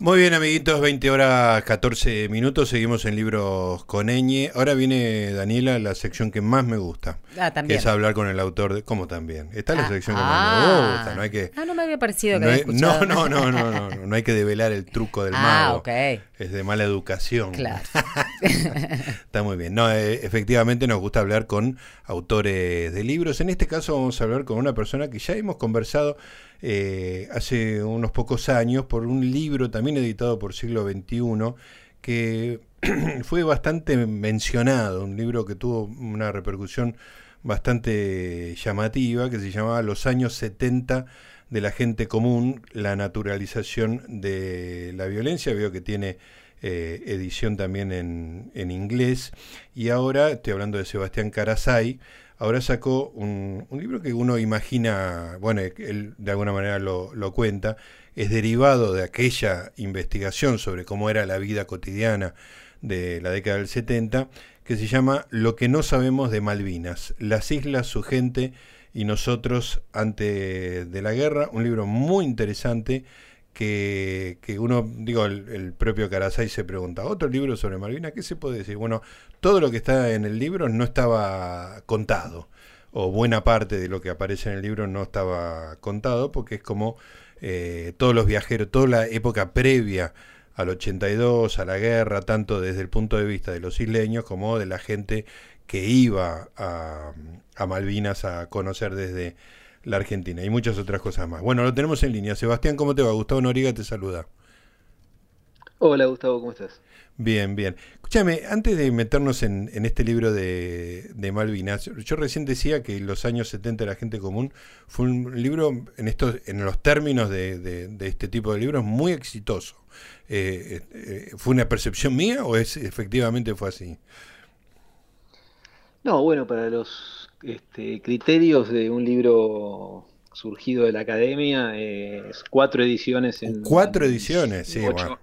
Muy bien, amiguitos, 20 horas 14 minutos, seguimos en Libros con Eñe. Ahora viene Daniela, la sección que más me gusta. Ah, también. Que es hablar con el autor de... ¿Cómo también? Está la Ah, sección que más ah. me gusta, no hay que... Ah, no me había parecido que No, había escuchado. no, no, no, no, no, no, no hay que develar el truco del Ah, mago. ok. Es de mala educación. Claro. Está muy bien. No, eh, efectivamente nos gusta hablar con autores de libros. En este caso vamos a hablar con una persona que ya hemos conversado eh, hace unos pocos años por un libro también editado por Siglo XXI que fue bastante mencionado, un libro que tuvo una repercusión bastante llamativa, que se llamaba Los años 70 de la gente común, la naturalización de la violencia. Veo que tiene eh, edición también en, en inglés. Y ahora, estoy hablando de Sebastián Carasay, ahora sacó un, un libro que uno imagina, bueno, él de alguna manera lo, lo cuenta, es derivado de aquella investigación sobre cómo era la vida cotidiana de la década del 70, que se llama Lo que no sabemos de Malvinas, las islas, su gente y nosotros antes de la guerra, un libro muy interesante que, que uno, digo, el, el propio Carasay se pregunta, ¿otro libro sobre Malvinas? ¿Qué se puede decir? Bueno, todo lo que está en el libro no estaba contado, o buena parte de lo que aparece en el libro no estaba contado, porque es como eh, todos los viajeros, toda la época previa al 82, a la guerra, tanto desde el punto de vista de los isleños como de la gente que iba a, a Malvinas a conocer desde la Argentina y muchas otras cosas más. Bueno, lo tenemos en línea. Sebastián, ¿cómo te va? Gustavo Noriga te saluda. Hola Gustavo, ¿cómo estás? Bien, bien. Escúchame, antes de meternos en, en este libro de, de Malvinas, yo recién decía que los años 70 de la gente común fue un libro, en estos, en los términos de, de- de este tipo de libros, muy exitoso. Eh, eh, ¿Fue una percepción mía o es efectivamente fue así? No, bueno, para los este, criterios de un libro surgido de la academia, eh, es cuatro ediciones en... Cuatro en ediciones, sí, ocho- bueno.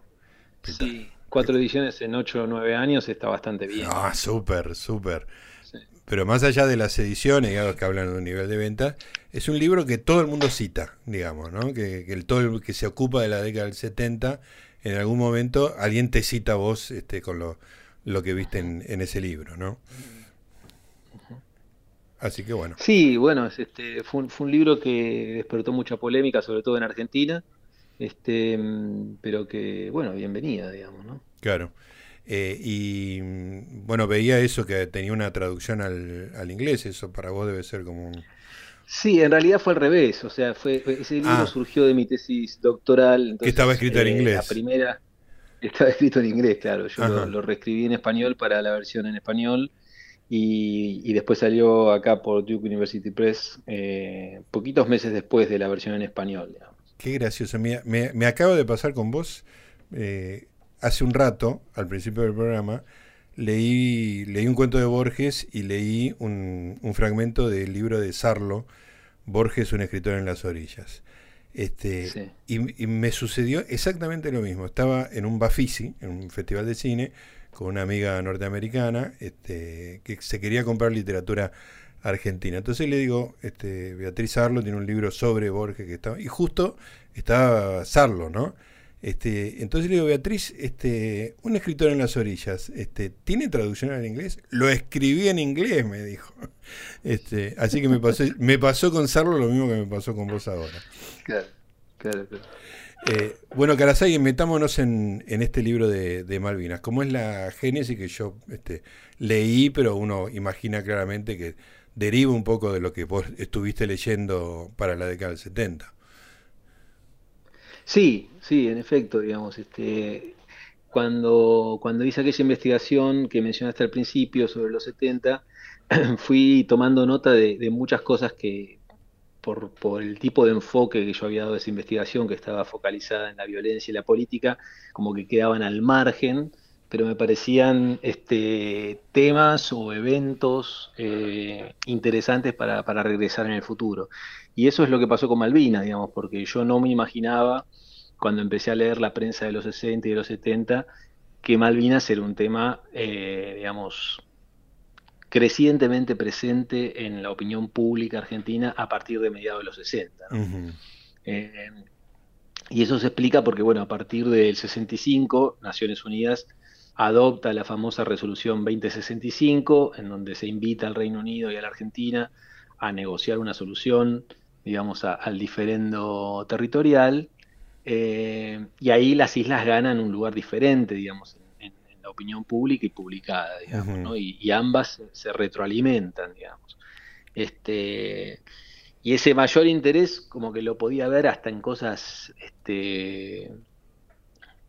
Sí, cuatro ediciones en ocho o nueve años está bastante bien. Ah, súper, súper. Sí. Pero más allá de las ediciones, digamos, que hablan de un nivel de venta, es un libro que todo el mundo cita, digamos, ¿no? Que, que el, todo el que se ocupa de la década del 70, en algún momento alguien te cita a vos este, con lo, lo que viste en, en ese libro, ¿no? Así que bueno. Sí, bueno, es, este, fue un, fue un libro que despertó mucha polémica, sobre todo en Argentina, este, pero que, bueno, bienvenida, digamos, ¿no? Claro. Eh, y bueno, veía eso que tenía una traducción al, al inglés, eso para vos debe ser como un... Sí, en realidad fue al revés, o sea, fue, ese libro Ah. surgió de mi tesis doctoral, entonces, estaba escrito en eh, inglés. La primera estaba escrito en inglés, claro, yo lo reescribí en español para la versión en español y, y después salió acá por Duke University Press eh, poquitos meses después de la versión en español, digamos. Qué gracioso. Me, me acaba de pasar con vos. eh, hace un rato, al principio del programa, leí, leí un cuento de Borges y leí un, un fragmento del libro de Sarlo, Borges, un escritor en las orillas. Este, Sí. y, y me sucedió exactamente lo mismo. Estaba en un Bafisi, en un festival de cine, con una amiga norteamericana este, que se quería comprar literatura argentina. Entonces le digo, este, Beatriz Sarlo tiene un libro sobre Borges que estaba, y justo estaba Sarlo, ¿no? Este, entonces le digo, Beatriz, este, un escritor en las orillas, este, ¿tiene traducción al inglés? Lo escribí en inglés, me dijo. Este, así que me pasó, me pasó con Sarlo lo mismo que me pasó con vos ahora. Claro, claro, claro. Eh, bueno, Carasay, metámonos en, este libro de, Malvinas. ¿Cómo es la génesis que yo este, leí, pero uno imagina claramente que deriva un poco de lo que vos estuviste leyendo para la década del 70? Sí, sí, en efecto, digamos, este, cuando, hice aquella investigación que mencionaste al principio sobre los 70, fui tomando nota de muchas cosas que, por, por el tipo de enfoque que yo había dado a esa investigación, que estaba focalizada en la violencia y la política, como que quedaban al margen, pero me parecían este, temas o eventos eh, interesantes para, para regresar en el futuro. Y eso es lo que pasó con Malvinas, digamos, porque yo no me imaginaba, cuando empecé a leer la prensa de los 60 y de los 70, que Malvinas era un tema, eh, digamos, crecientemente presente en la opinión pública argentina a partir de mediados de los 60. ¿no? Ujú. Eh, Y eso se explica porque, bueno, a partir del 65, Naciones Unidas adopta la famosa resolución 2065, en donde se invita al Reino Unido y a la Argentina a negociar una solución, digamos, al diferendo territorial, eh, y ahí las islas ganan un lugar diferente, digamos, la opinión pública y publicada, digamos, ¿no? y, ambas se retroalimentan, digamos. Este, y ese mayor interés como que lo podía ver hasta en cosas este,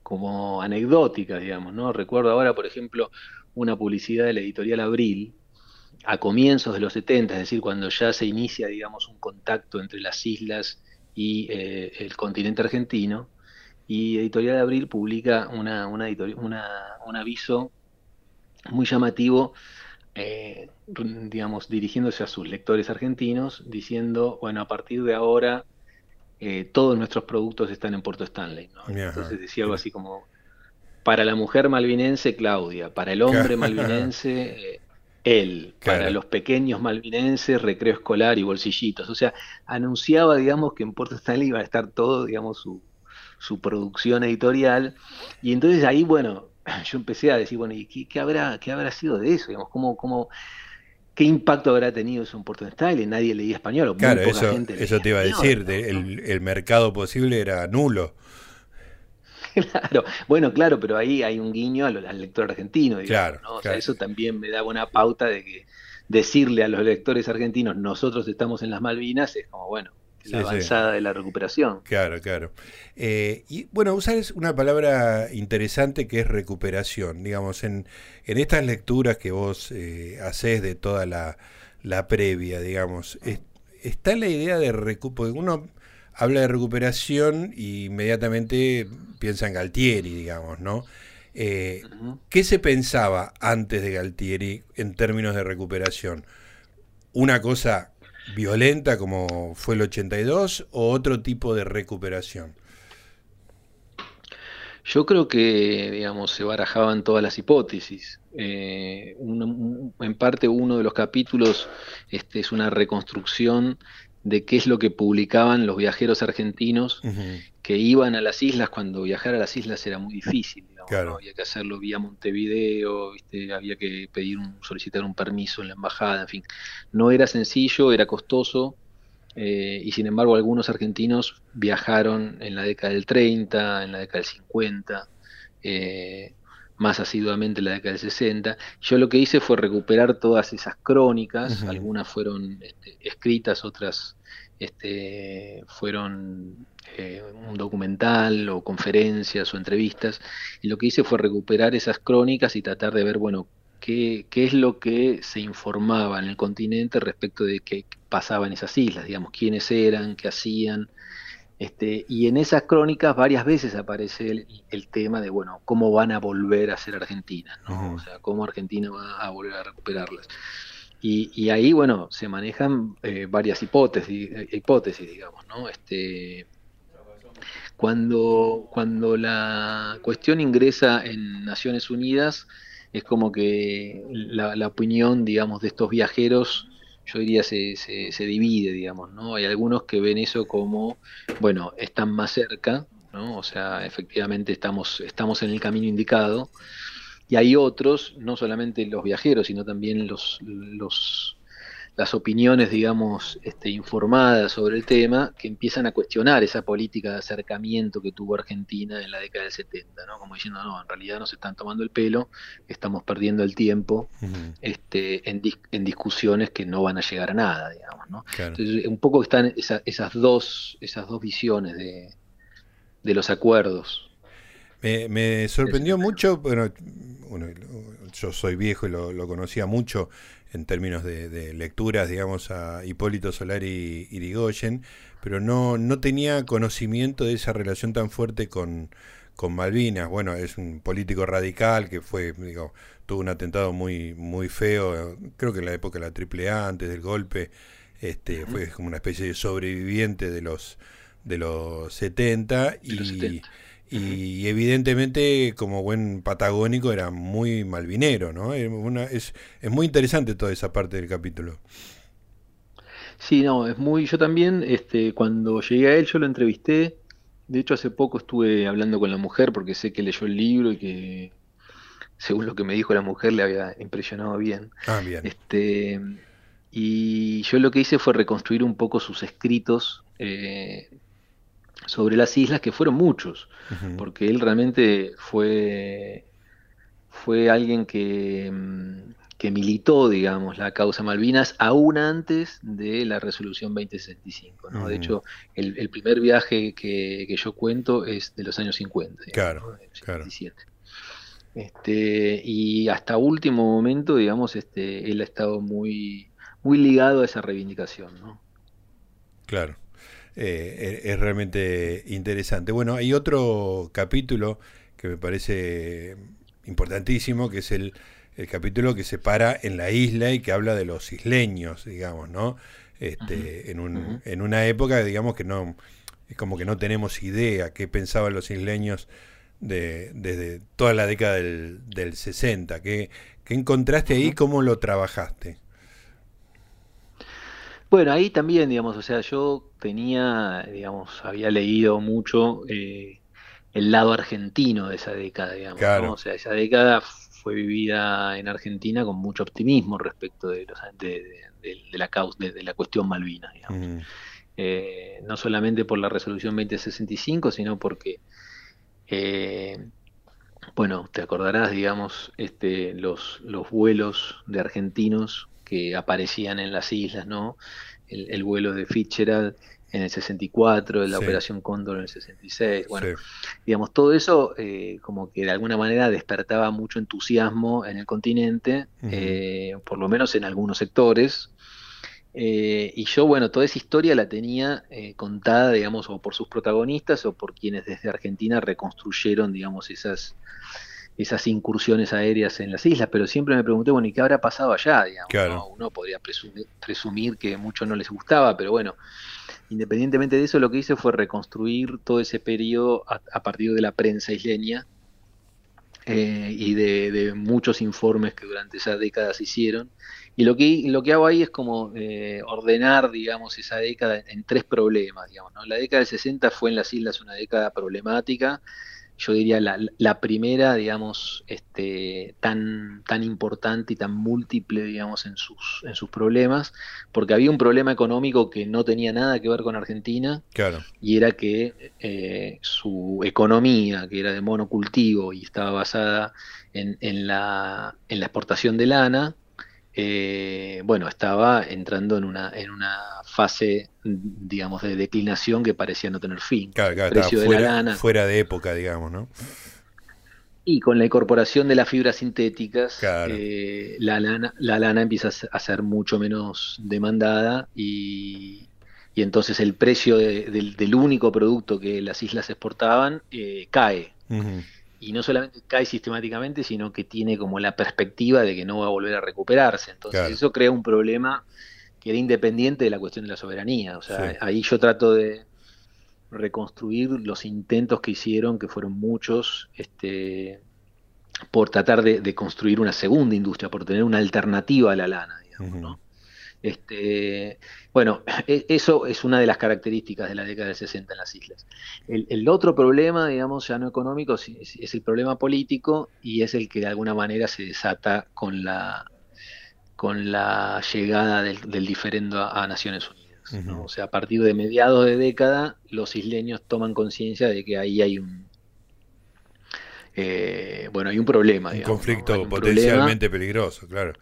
como anecdóticas, digamos, ¿no? Recuerdo ahora, por ejemplo, una publicidad de la editorial Abril, a comienzos de los 70, es decir, cuando ya se inicia, digamos, un contacto entre las islas y eh, el continente argentino, y Editorial Abril publica una, una, un aviso muy llamativo eh, digamos, dirigiéndose a sus lectores argentinos, diciendo, bueno, a partir de ahora eh, todos nuestros productos están en Puerto Stanley. Entonces decía algo así como, para la mujer malvinense, Claudia, para el hombre malvinense, eh, él, para los pequeños malvinenses, recreo escolar y bolsillitos. O sea, anunciaba, digamos, que en Puerto Stanley iba a estar todo, digamos, su, su producción editorial. Y entonces ahí, bueno, yo empecé a decir, bueno, ¿y qué, habrá, qué habrá sido de eso? Digamos, ¿cómo, cómo, ¿Qué impacto habrá tenido eso en Puerto Style? Nadie leía español. O claro, eso, eso te iba a decir, el, mercado posible era nulo. Claro, bueno, claro, pero ahí hay un guiño al, lector argentino. claro, o sea, eso también me da una pauta de que decirle a los lectores argentinos, nosotros estamos en las Malvinas, es como, bueno, la avanzada de la recuperación. Claro, claro. Eh, y bueno, usar una palabra interesante que es recuperación. Digamos, en, en estas lecturas que vos eh, haces de toda la, previa, digamos, está la idea de recuperación. Uno habla de recuperación y inmediatamente piensa en Galtieri, digamos, ¿no? Eh, ¿Qué se pensaba antes de Galtieri en términos de recuperación? ¿Una cosa violenta como fue el 82 o otro tipo de recuperación? Yo creo que, digamos, se barajaban todas las hipótesis. Eh, en parte uno de los capítulos este, es una reconstrucción de qué es lo que publicaban los viajeros argentinos que iban a las islas cuando viajar a las islas era muy difícil. Había que hacerlo vía Montevideo, había que pedir un, solicitar un permiso en la embajada, en fin. No era sencillo, era costoso, eh, y sin embargo algunos argentinos viajaron en la década del 30, en la década del 50, eh, más asiduamente en la década del 60. Yo lo que hice fue recuperar todas esas crónicas, algunas fueron este, escritas, otras este, fueron eh, un documental o conferencias o entrevistas, y lo que hice fue recuperar esas crónicas y tratar de ver, bueno, qué, qué es lo que se informaba en el continente respecto de qué pasaba en esas islas, digamos, quiénes eran, qué hacían. Este, y en esas crónicas varias veces aparece el, tema de, bueno, cómo van a volver a ser Argentina, ¿no? O sea, cómo Argentina va a volver a recuperarlas. Y, ahí, bueno, se manejan eh, varias hipótesis, eh, hipótesis, digamos, ¿no? Este, cuando, cuando la cuestión ingresa en Naciones Unidas, es como que la, opinión, digamos, de estos viajeros, yo diría, se, se, divide, digamos, ¿no? Hay algunos que ven eso como, bueno, están más cerca, ¿no? O sea, efectivamente estamos, estamos en el camino indicado, y hay otros, no solamente los viajeros, sino también los las opiniones, digamos, este, informadas sobre el tema, que empiezan a cuestionar esa política de acercamiento que tuvo Argentina en la década del 70, ¿no? Como diciendo, no, en realidad nos están tomando el pelo, estamos perdiendo el tiempo este, en, en, discusiones que no van a llegar a nada, digamos, ¿no? Entonces, un poco están esas, dos, esas dos visiones de, de los acuerdos. Me, sorprendió mucho, bueno, yo soy viejo y lo, lo conocía mucho, en términos de, lecturas, digamos, a Hipólito Solari y Irigoyen, pero no, no tenía conocimiento de esa relación tan fuerte con, con Malvinas. Bueno, es un político radical que fue, digo, tuvo un atentado muy, muy feo, creo que en la época de la AAA, antes del golpe, este, fue como una especie de sobreviviente de los de los 70 y, y evidentemente, como buen patagónico, era muy malvinero, ¿no? es, es muy interesante toda esa parte del capítulo. Sí, no, es muy. Yo también, este, cuando llegué a él, yo lo entrevisté de hecho hace poco estuve hablando con la mujer porque sé que leyó el libro y que según lo que me dijo la mujer le había impresionado bien. Ah, bien. Este, y yo lo que hice fue reconstruir un poco sus escritos eh, sobre las islas, que fueron muchos, porque él realmente fue, fue alguien que, mm, que militó, digamos, la causa Malvinas aún antes de la resolución 2065. ¿no? De hecho, el, primer viaje que, yo cuento es de los años 50. claro, claro. Este, y hasta último momento, digamos, este, él ha estado muy, muy ligado a esa reivindicación. ¿no? Claro. Eh, es realmente interesante. Bueno, hay otro capítulo que me parece importantísimo, que es el el capítulo que se para en la isla y que habla de los isleños, digamos, ¿no? Este, en, un, en una época, digamos, que no, es como que no tenemos idea qué pensaban los isleños de, desde toda la década del, del 60. ¿Qué, qué encontraste ahí? ¿Cómo lo trabajaste? Bueno, ahí también, digamos, o sea, yo tenía, digamos, había leído mucho eh, el lado argentino de esa década, digamos, o sea, esa década fue vivida en Argentina con mucho optimismo respecto de, la causa, de, la cuestión Malvinas, eh, no solamente por la resolución 2065, sino porque, eh, bueno, te acordarás, digamos, este, los, los vuelos de argentinos que aparecían en las islas, ¿no? El, el vuelo de Fitzgerald en el 64, la Operación Cóndor en el 66, bueno, digamos, todo eso eh, como que de alguna manera despertaba mucho entusiasmo en el continente, eh, por lo menos en algunos sectores, eh, y yo, bueno, toda esa historia la tenía contada, digamos, o por sus protagonistas o por quienes desde Argentina reconstruyeron, digamos, esas, esas incursiones aéreas en las islas, pero siempre me pregunté, bueno, ¿y qué habrá pasado allá? Digamos, Uno podría presumir, presumir que mucho no les gustaba, pero bueno, Independientemente de eso, lo que hice fue reconstruir todo ese periodo a, partir de la prensa isleña eh, y de, muchos informes que durante esa década se hicieron. Y lo que, lo que hago ahí es como eh, ordenar, digamos, esa década en tres problemas. Digamos, La década del 60 fue en las islas una década problemática yo diría, la, la, primera, digamos, este, tan, tan importante y tan múltiple, digamos, en sus, en sus problemas, porque había un problema económico que no tenía nada que ver con Argentina, claro. y era que eh, su economía, que era de monocultivo y estaba basada en, en, la, en la exportación de lana, eh, bueno, estaba entrando en una, en una fase, digamos, de declinación que parecía no tener fin. Claro, claro, fuera, fuera de época, digamos, ¿no? Y con la incorporación de las fibras sintéticas, eh, la, lana, la lana empieza a ser mucho menos demandada y, y entonces el precio del, único producto que las islas exportaban eh, cae y no solamente cae sistemáticamente, sino que tiene como la perspectiva de que no va a volver a recuperarse. Entonces eso crea un problema que era independiente de la cuestión de la soberanía. O sea, ahí yo trato de reconstruir los intentos que hicieron, que fueron muchos, este, por tratar de, construir una segunda industria, por tener una alternativa a la lana, digamos, ¿no? Este, bueno, e, eso es una de las características de la década del 60 en las islas. El, otro problema, digamos, ya no económico, es, el problema político y es el que de alguna manera se desata con la, con la llegada del, diferendo a, Naciones Unidas. O sea, a partir de mediados de década, los isleños toman conciencia de que ahí hay un, eh, bueno, hay un problema. un conflicto potencialmente peligroso, claro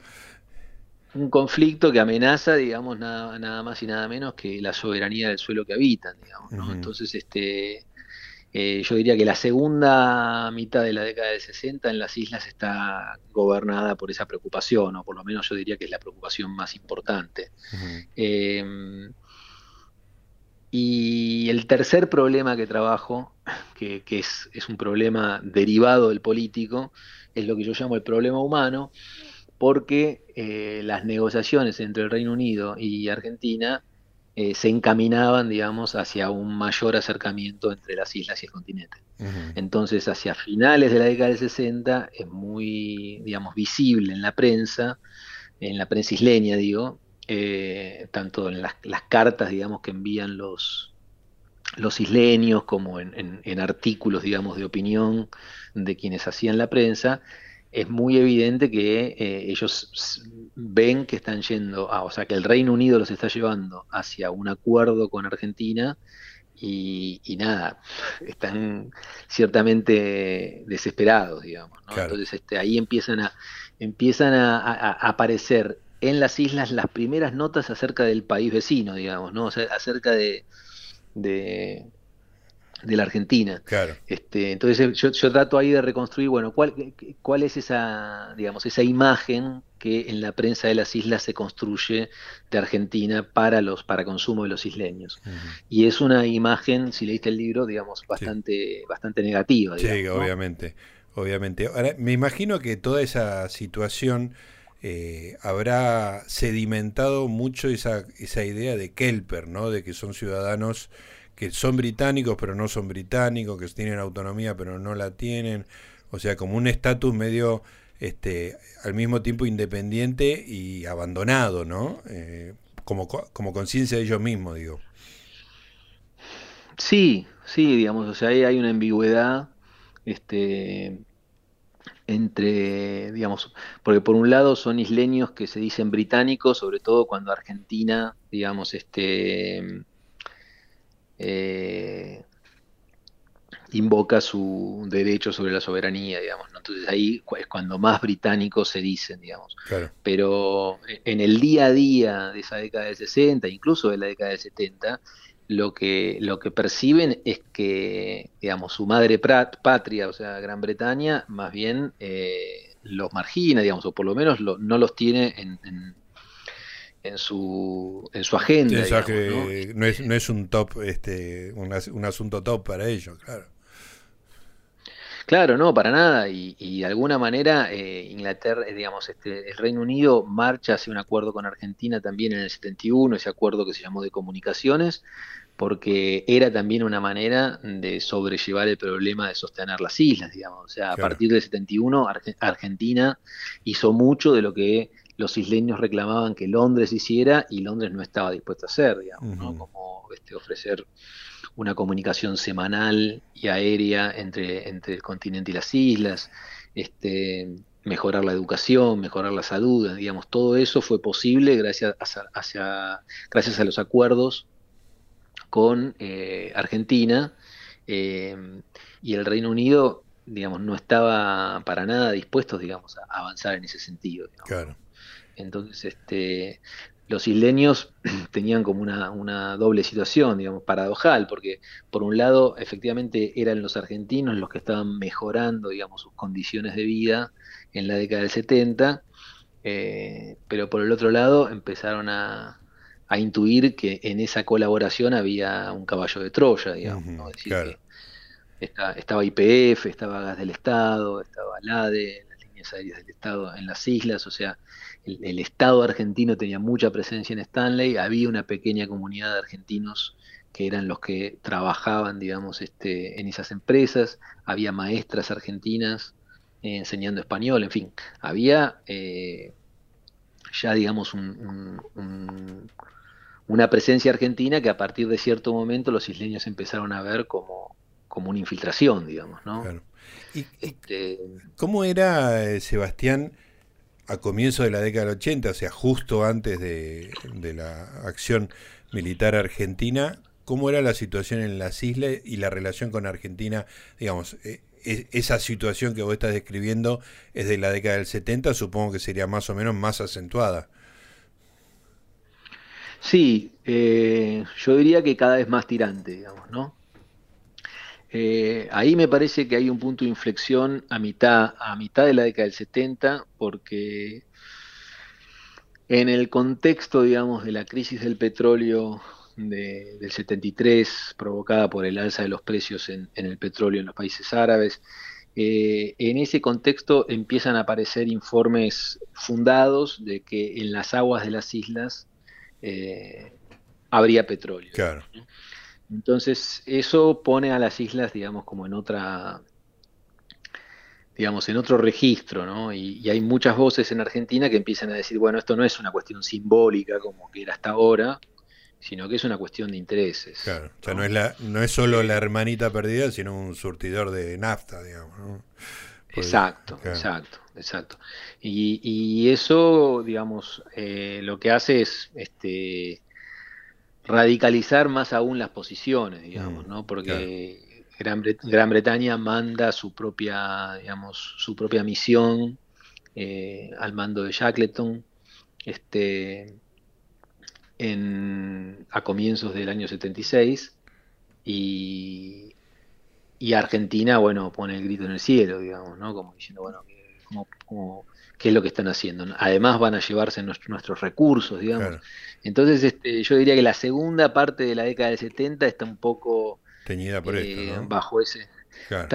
un conflicto que amenaza, digamos, nada, nada más y nada menos que la soberanía del suelo que habitan, digamos, ¿no? Entonces, este, eh, yo diría que la segunda mitad de la década del 60 en las islas está gobernada por esa preocupación, o por lo menos yo diría que es la preocupación más importante. Em, y el tercer problema que trabajo, que, que es, es un problema derivado del político, es lo que yo llamo el problema humano, porque eh, las negociaciones entre el Reino Unido y Argentina eh, se encaminaban, digamos, hacia un mayor acercamiento entre las islas y el continente. Entonces, hacia finales de la década del 60 es muy, digamos, visible en la prensa, en la prensa isleña, digo, eh, tanto en las, cartas, digamos, que envían los, los isleños como en, artículos, digamos, de opinión de quienes hacían la prensa, es muy evidente que eh, ellos ven que están yendo, a, o sea, que el Reino Unido los está llevando hacia un acuerdo con Argentina y, nada, están ciertamente desesperados, digamos. Entonces este, ahí empiezan a, empiezan a, aparecer en las islas las primeras notas acerca del país vecino, digamos, ¿no? O sea, acerca de, de, la Argentina. Claro. Este, entonces yo, yo, trato ahí de reconstruir, bueno, cuál, cuál es esa, digamos, esa imagen que en la prensa de las islas se construye de Argentina para los para consumo de los isleños. Y es una imagen, si leíste el libro, digamos, bastante, bastante negativa. sí, obviamente, obviamente. Ahora, me imagino que toda esa situación eh, habrá sedimentado mucho esa, esa idea de Kelper, ¿no? De que son ciudadanos que son británicos pero no son británicos, que tienen autonomía pero no la tienen, o sea, como un estatus medio este, al mismo tiempo independiente y abandonado, ¿no? Eh, como, como conciencia de ellos mismos, digo. Sí, sí, digamos, o sea, ahí hay una ambigüedad, este, entre, digamos, porque por un lado son isleños que se dicen británicos, sobre todo cuando Argentina, digamos, este, eh, invoca su derecho sobre la soberanía, digamos. Entonces ahí es cuando más británicos se dicen, digamos. Pero en el día a día de esa década del 60, incluso de la década del 70, lo que, lo que perciben es que, digamos, su madre patria, o sea, Gran Bretaña, más bien eh, los margina, digamos, o por lo menos no los tiene en, en, su, en su agenda. ¿no? es, no es un top, este, un, un asunto top para ellos, claro. Claro, no, para nada. Y, de alguna manera eh, Inglaterra, eh, digamos, este, el Reino Unido marcha hacia un acuerdo con Argentina también en el 71, ese acuerdo que se llamó de comunicaciones, porque era también una manera de sobrellevar el problema de sostener las islas, digamos. O sea, a partir del 71 Argentina hizo mucho de lo que los isleños reclamaban que Londres hiciera y Londres no estaba dispuesto a hacer, digamos, ¿no? Como este, ofrecer una comunicación semanal y aérea entre, entre el continente y las islas, este, mejorar la educación, mejorar la salud, digamos, todo eso fue posible gracias a, gracias a los acuerdos con eh, Argentina eh, y el Reino Unido, digamos, no estaba para nada dispuesto, digamos, a avanzar en ese sentido. Claro. Entonces, este, los isleños tenían como una, doble situación, digamos, paradojal, porque por un lado efectivamente eran los argentinos los que estaban mejorando, digamos, sus condiciones de vida en la década del 70, eh, pero por el otro lado empezaron a, intuir que en esa colaboración había un caballo de Troya, digamos, estaba IPF, estaba Gas del Estado, estaba LADE, aéreas del Estado en las islas, o sea, el, Estado argentino tenía mucha presencia en Stanley, había una pequeña comunidad de argentinos que eran los que trabajaban, digamos, este, en esas empresas, había maestras argentinas eh, enseñando español, en fin, había eh, ya, digamos, una presencia argentina que a partir de cierto momento los isleños empezaron a ver como, como una infiltración, digamos, ¿no? Este, ¿Cómo era, eh, Sebastián, a comienzos de la década del 80, o sea, justo antes de, la acción militar argentina, ¿cómo era la situación en las islas y la relación con Argentina? Digamos, eh, esa situación que vos estás describiendo es de la década del 70, supongo que sería más o menos más acentuada. Sí, eh, yo diría que cada vez más tirante, digamos, ¿no? Eh, ahí me parece que hay un punto de inflexión a mitad, a mitad de la década del 70, porque en el contexto, digamos, de la crisis del petróleo del 73, provocada por el alza de los precios en, el petróleo en los países árabes, eh, en ese contexto empiezan a aparecer informes fundados de que en las aguas de las islas eh, habría petróleo. Claro. Entonces, eso pone a las islas, digamos, como en otra, digamos, en otro registro, ¿no? Y, hay muchas voces en Argentina que empiezan a decir, bueno, esto no es una cuestión simbólica como que era hasta ahora, sino que es una cuestión de intereses. Claro, o sea, no es, la, no es solo la hermanita perdida, sino un surtidor de nafta, digamos. exacto, exacto, exacto. Y, y eso, digamos, eh, lo que hace es este, radicalizar más aún las posiciones, digamos, mm, ¿no? Porque Gran, Gran, Bretaña manda su propia, digamos, su propia misión eh, al mando de Shackleton. Este, a comienzos del año 76 y, y, Argentina, bueno, pone el grito en el cielo, digamos, ¿no? Como diciendo, bueno, ¿qué es lo que están haciendo? Además van a llevarse nuestros recursos, digamos. Entonces, este, yo diría que la segunda parte de la década del 70 está un poco... Teñida por eh, Bajo ese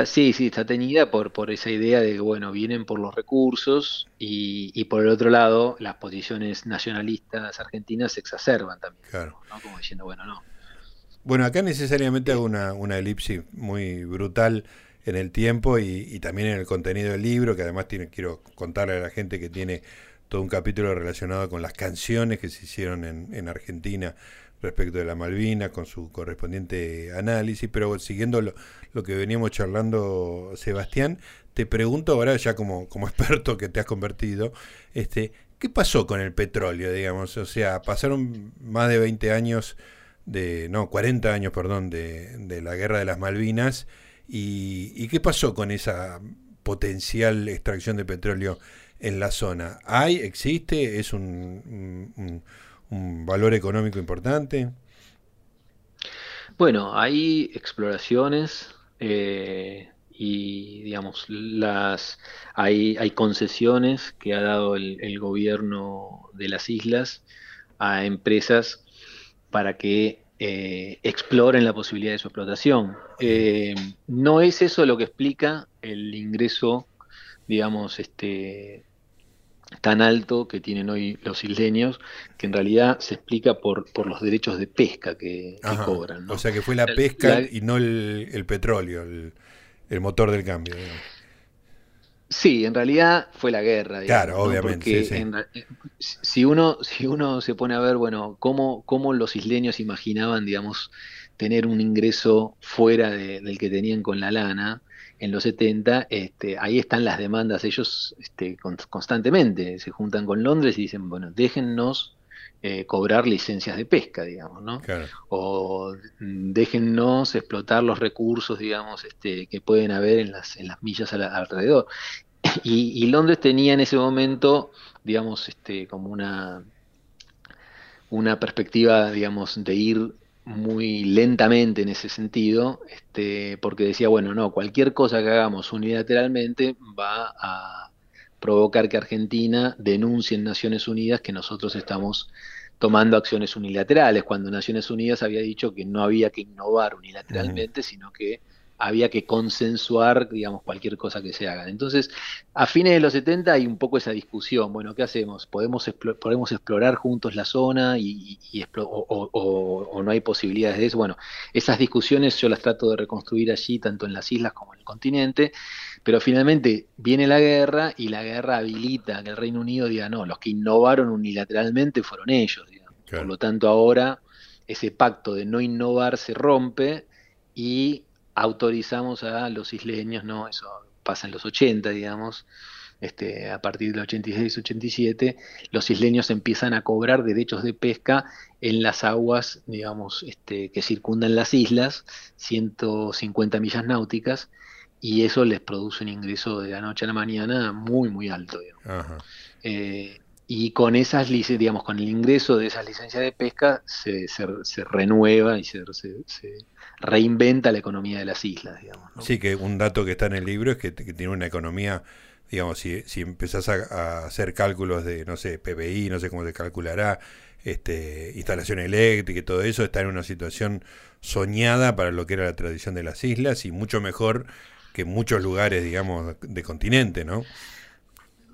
sí, sí, está teñida por, por esa idea de que, bueno, vienen por los recursos y, por el otro lado, las posiciones nacionalistas argentinas se exacerban también. Claro. Como diciendo, bueno, no. Bueno, acá necesariamente hago una, una elipsis muy brutal en el tiempo y, también en el contenido del libro, que además tiene, quiero contarle a la gente que tiene todo un capítulo relacionado con las canciones que se hicieron en, en Argentina respecto de la Malvina, con su correspondiente análisis, pero siguiendo lo, que veníamos charlando, Sebastián, te pregunto ahora ya como, como experto que te has convertido, este, ¿qué pasó con el petróleo, digamos? O sea, pasaron más de 20 años de, no, 40 años, perdón, de, de la guerra de las Malvinas, y, qué pasó con esa potencial extracción de petróleo en la zona? ¿Hay, existe, es un un valor económico importante? Bueno, hay exploraciones eh, y, digamos, las hay, hay, concesiones que ha dado el, gobierno de las islas a empresas para que eh, exploren la posibilidad de su explotación. Eh, no es eso lo que explica el ingreso, digamos, este, tan alto que tienen hoy los isleños, que en realidad se explica por, por los derechos de pesca que, cobran. O sea que fue la pesca y no el, petróleo, el, motor del cambio. Sí, en realidad fue la guerra. claro, obviamente. si, uno, si uno se pone a ver, bueno, cómo, cómo los isleños imaginaban, digamos, tener un ingreso fuera del que tenían con la lana, en los 70, este, ahí están las demandas, ellos este, constantemente se juntan con Londres y dicen, bueno, déjennos eh, cobrar licencias de pesca, digamos, ¿no? O déjennos explotar los recursos, digamos, este, que pueden haber en las, en las millas alrededor. Y, Londres tenía en ese momento, digamos, este, como una, una perspectiva, digamos, de ir muy lentamente en ese sentido, este, porque decía, bueno, no, cualquier cosa que hagamos unilateralmente va a provocar que Argentina denuncie en Naciones Unidas que nosotros estamos tomando acciones unilaterales, cuando Naciones Unidas había dicho que no había que innovar unilateralmente, sino que había que consensuar, digamos, cualquier cosa que se haga. Entonces, a fines de los 70 hay un poco esa discusión, bueno, ¿qué hacemos? ¿Podemos, podemos explorar juntos la zona y, o, no hay posibilidades de eso? Bueno, esas discusiones yo las trato de reconstruir allí, tanto en las islas como continente, pero finalmente viene la guerra y la guerra habilita que el Reino Unido diga, no, los que innovaron unilateralmente fueron ellos, Por lo tanto, ahora ese pacto de no innovar se rompe y autorizamos a los isleños, ¿no? Eso pasa en los 80, digamos, este, a partir del 86-87, los isleños empiezan a cobrar derechos de pesca en las aguas, digamos, este, que circundan las islas, 150 millas náuticas, y eso les produce un ingreso de la noche a la mañana muy, muy alto. Eh, y con esas licencias, digamos, con el ingreso de esas licencias de pesca se, se, renueva y se, se, reinventa la economía de las islas, digamos. Sí, que un dato que está en el libro es que, tiene una economía, digamos, si, si empezás a, hacer cálculos de, no sé, PBI, no sé cómo se calculará, este, instalación eléctrica y todo eso, está en una situación soñada para lo que era la tradición de las islas y mucho mejor que muchos lugares, digamos, de continente, ¿no?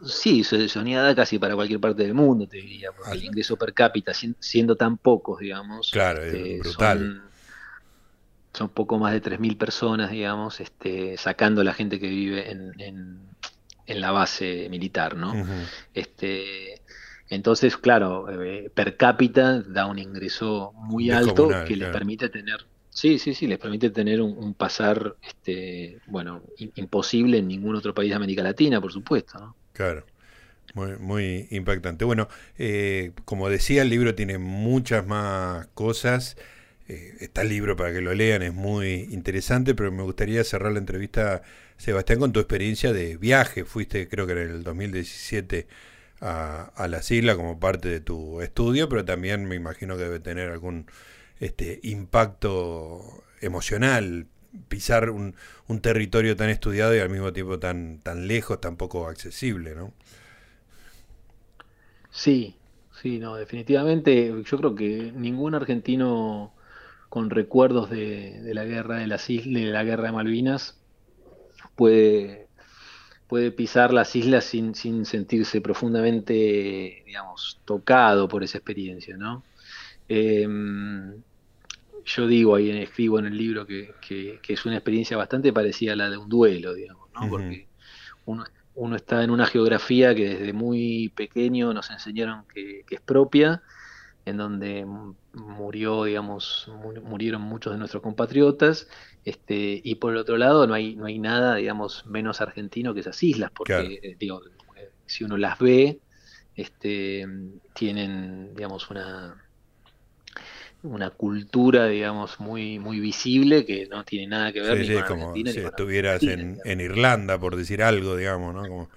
Sí, soñada casi para cualquier parte del mundo, te diría, porque el ingreso per cápita, siendo tan pocos, digamos, claro, es este, brutal. Son, poco más de 3.000 personas, digamos, este, sacando la gente que vive en, en, la base militar, ¿no? este, Entonces, claro, eh, per cápita da un ingreso muy alto que les permite tener, sí, sí, sí, les permite tener un, pasar, este, bueno, imposible en ningún otro país de América Latina, por supuesto. ¿no? Claro. Muy, muy impactante. Bueno, eh, como decía, el libro tiene muchas más cosas. Eh, está el libro para que lo lean, es muy interesante, pero me gustaría cerrar la entrevista, Sebastián, con tu experiencia de viaje. Fuiste, creo que en el 2017, a, a las islas como parte de tu estudio, pero también me imagino que debe tener algún este, impacto emocional pisar un, territorio tan estudiado y al mismo tiempo tan, tan lejos, tan poco accesible, ¿no? Sí, sí, no, definitivamente yo creo que ningún argentino con recuerdos de, la guerra de las islas, de la guerra de Malvinas puede, puede pisar las islas sin, sin sentirse profundamente, digamos, tocado por esa experiencia, ¿no? Em, yo digo ahí, escribo en el libro que, es una experiencia bastante parecida a la de un duelo, digamos, ¿no? Porque uno, uno está en una geografía que desde muy pequeño nos enseñaron que, es propia, en donde murió, digamos, murieron muchos de nuestros compatriotas, este, y por el otro lado no hay, no hay nada, digamos, menos argentino que esas islas, porque eh, digo, si uno las ve, este, tienen, digamos, una una cultura, digamos, muy muy visible que no tiene nada que ver ni con como si estuvieras en, en, Irlanda, por decir algo, digamos, ¿no? Como,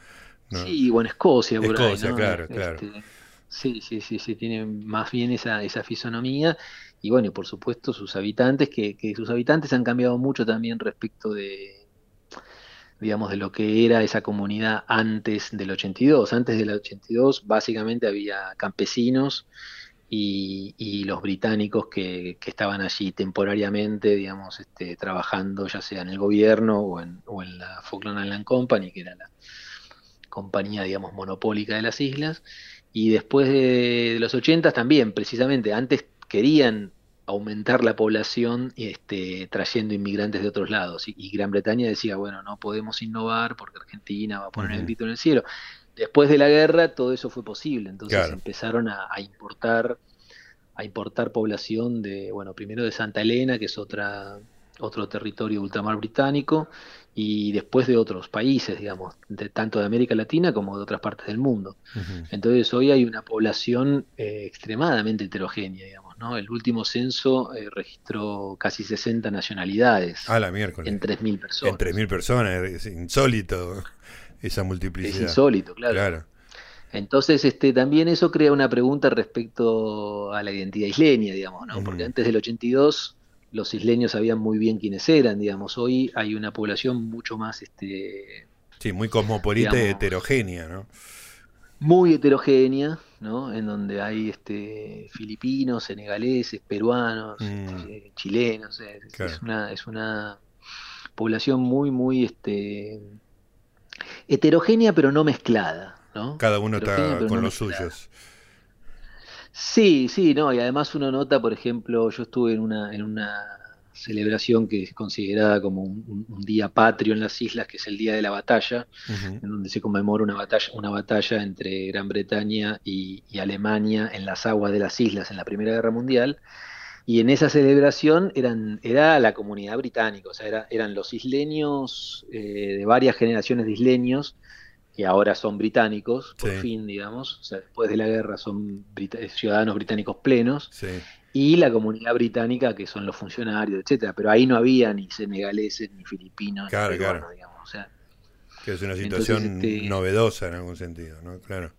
Sí, o en Escocia, por Escocia, claro, claro. Este, sí, sí, sí, sí, tiene más bien esa, esa fisonomía y bueno, y por supuesto sus habitantes, que, que sus habitantes han cambiado mucho también respecto de, digamos, de lo que era esa comunidad antes del 82. Antes del 82 básicamente había campesinos y, los británicos que, estaban allí temporariamente, digamos, este, trabajando ya sea en el gobierno o en, o en la Falkland Island Company, que era la compañía, digamos, monopólica de las islas. Y después de, los 80 también, precisamente, antes querían aumentar la población este, trayendo inmigrantes de otros lados. Y, Gran Bretaña decía, bueno, no podemos innovar porque Argentina va a poner el grito en el cielo. Después de la guerra todo eso fue posible, entonces empezaron a, importar a importar población de, bueno, primero de Santa Elena, que es otra otro territorio ultramar británico, y después de otros países, digamos, de tanto de América Latina como de otras partes del mundo. Entonces hoy hay una población eh, extremadamente heterogénea, digamos, ¿no? El último censo eh, registró casi 60 nacionalidades. Ah, la miércoles. En 3.000 personas. En 3.000 personas, es insólito esa multiplicidad. Es insólito, claro. Entonces, este, también eso crea una pregunta respecto a la identidad isleña, digamos, ¿no? Porque antes del 82 los isleños sabían muy bien quiénes eran, digamos. Hoy hay una población mucho más, este, sí, muy cosmopolita y heterogénea, ¿no? Muy heterogénea, ¿no? En donde hay, este, filipinos, senegaleses, peruanos, mm. este, chilenos. Es una, es una población muy, muy, este, heterogénea pero no mezclada, ¿no? Cada uno está con los suyos. Sí, sí, no, y además uno nota, por ejemplo, yo estuve en una, en una celebración que es considerada como un, día patrio en las islas, que es el Día de la Batalla, en donde se conmemora una batalla, una batalla entre Gran Bretaña y, Alemania en las aguas de las islas en la Primera Guerra Mundial. Y en esa celebración eran, era la comunidad británica, o sea, eran los isleños, eh, de varias generaciones de isleños, que ahora son británicos, por fin, digamos, o sea, después de la guerra son eh, ciudadanos británicos plenos, y la comunidad británica, que son los funcionarios, etcétera, pero ahí no había ni senegaleses, ni filipinos, claro, claro. digamos, o sea, que es una situación este novedosa en algún sentido, ¿no? Claro.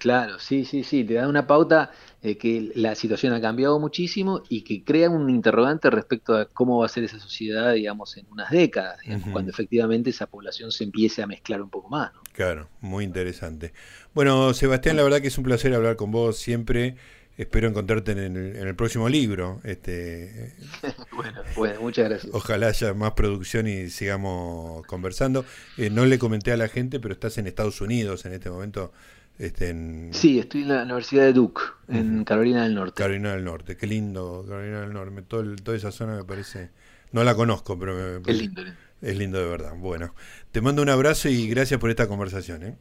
Claro, sí, sí, sí, te da una pauta de que la situación ha cambiado muchísimo y que crea un interrogante respecto a cómo va a ser esa sociedad, digamos, en unas décadas, cuando efectivamente esa población se empiece a mezclar un poco más. Claro, muy interesante. Bueno, Sebastián, la verdad que es un placer hablar con vos siempre. Espero encontrarte en el, próximo libro. Este, bueno, bueno, muchas gracias. Ojalá haya más producción y sigamos conversando. Eh, no le comenté a la gente, pero estás en Estados Unidos en este momento este, sí, estoy en la Universidad de Duke, en Carolina del Norte. Carolina del Norte, qué lindo, Carolina del Norte. toda esa zona me parece. No la conozco, pero me, es lindo. Es lindo de verdad. Bueno, te mando un abrazo y gracias por esta conversación. ¿eh?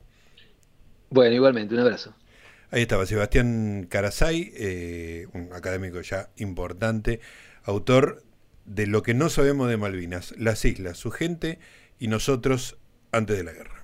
Bueno, igualmente, un abrazo. Ahí estaba Sebastián Carasay, eh, un académico ya importante, autor de Lo que no sabemos de Malvinas, las islas, su gente y nosotros antes de la guerra.